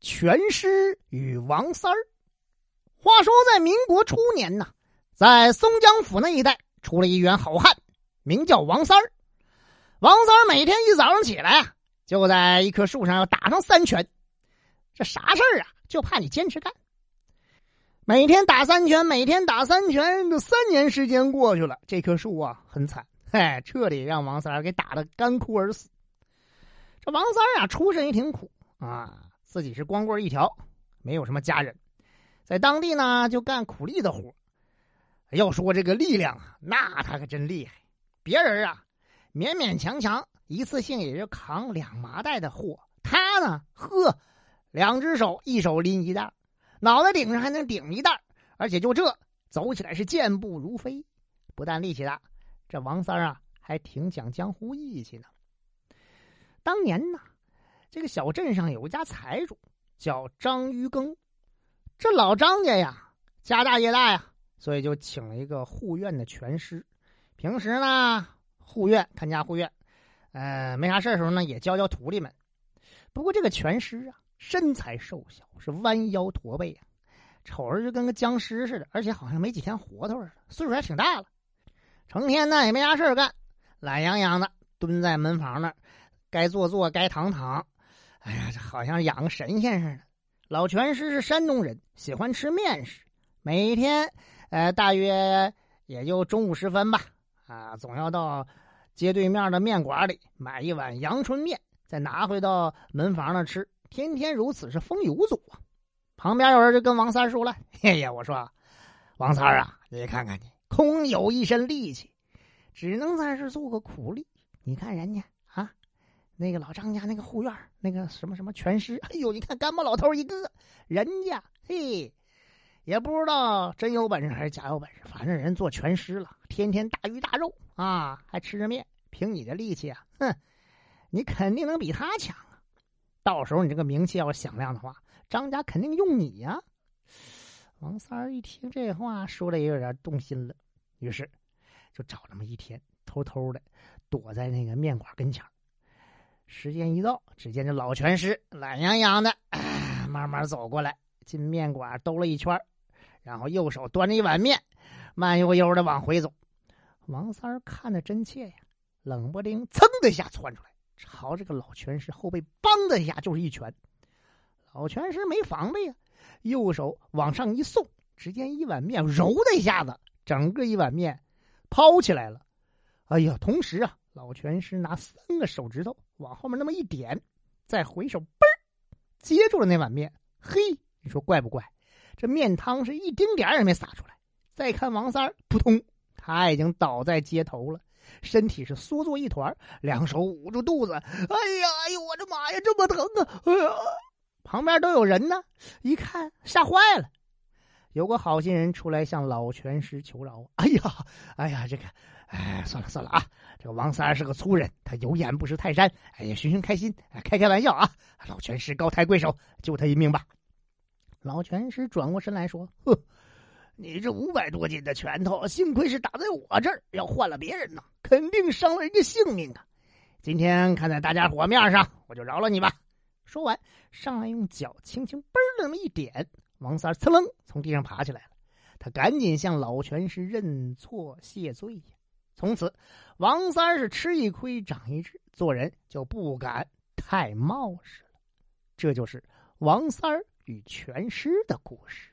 拳师与王三儿。话说，在民国初年呢，在松江府那一带出了一员好汉，名叫王三儿。王三儿每天一早上起来啊，就在一棵树上要打上三拳。这啥事儿啊？就怕你坚持干。每天打三拳，每天打三拳，这三年时间过去了，这棵树啊很惨，嘿，彻底让王三儿给打的干枯而死。这王三儿啊，出身也挺苦啊，自己是光棍一条，没有什么家人，在当地呢就干苦力的活。要说这个力量啊，那他可真厉害。别人啊，勉勉强强一次性也就扛两麻袋的货，他呢，呵，两只手一手拎一袋。脑袋顶上还能顶一袋，而且就这走起来是健步如飞。不但力气大，这王三啊还挺讲江湖义气呢。当年呢，这个小镇上有一家财主叫张于庚，这老张家呀家大业大呀，所以就请了一个护院的拳师。平时呢护院看家护院，呃没啥事的时候呢也教教徒弟们。不过这个拳师啊。身材瘦小，是弯腰驼背啊，瞅着就跟个僵尸似的，而且好像没几天活头似的，岁数还挺大了。成天呢也没啥事干，懒洋洋的蹲在门房那儿，该坐坐，该躺躺。哎呀，这好像养个神仙似的。老拳师是山东人，喜欢吃面食，每天呃大约也就中午时分吧，啊，总要到街对面的面馆里买一碗阳春面，再拿回到门房那吃。天天如此是风雨无阻啊！旁边有人就跟王三说了：“嘿呀，我说，王三啊，你看看你，空有一身力气，只能在这做个苦力。你看人家，那个老张家那个护院那个什么什么拳师，哎呦，你看干巴老头一个，人家嘿，也不知道真有本事还是假有本事，反正人做拳师了，天天大鱼大肉啊，还吃着面。凭你的力气啊，哼，你肯定能比他强啊。”到时候你这个名气要响亮的话，张家肯定用你呀。王三儿一听这话，说的也有点动心了，于是就找这么一天，偷偷的躲在那个面馆跟前时间一到，只见这老拳师懒洋洋的慢慢走过来，进面馆兜了一圈，然后右手端着一碗面，慢悠悠的往回走。王三儿看的真切呀，冷不丁噌的一下窜出来。朝这个老拳师后背“梆”的一下就是一拳，老拳师没防备呀，右手往上一送，只见一碗面“揉”的一下子，整个一碗面抛起来了。哎呀！同时啊，老拳师拿三个手指头往后面那么一点，再回手“嘣”接住了那碗面。嘿，你说怪不怪？这面汤是一丁点也没洒出来。再看王三儿，扑通，他已经倒在街头了。身体是缩作一团，两手捂住肚子。哎呀，哎呦，我的妈呀，这么疼啊！哎呀，旁边都有人呢，一看吓坏了。有个好心人出来向老拳师求饶。哎呀，哎呀，这个，哎，算了算了啊，这个王三是个粗人，他有眼不识泰山。哎呀，寻寻开心，开开玩笑啊！老拳师高抬贵手，救他一命吧。老拳师转过身来说：“哼。”你这五百多斤的拳头，幸亏是打在我这儿，要换了别人呢，肯定伤了人家性命啊！今天看在大家伙面上，我就饶了你吧。说完，上来用脚轻轻嘣那么一点，王三噌楞从地上爬起来了。他赶紧向老拳师认错谢罪呀。从此，王三是吃一亏长一智，做人就不敢太冒失了。这就是王三儿与拳师的故事。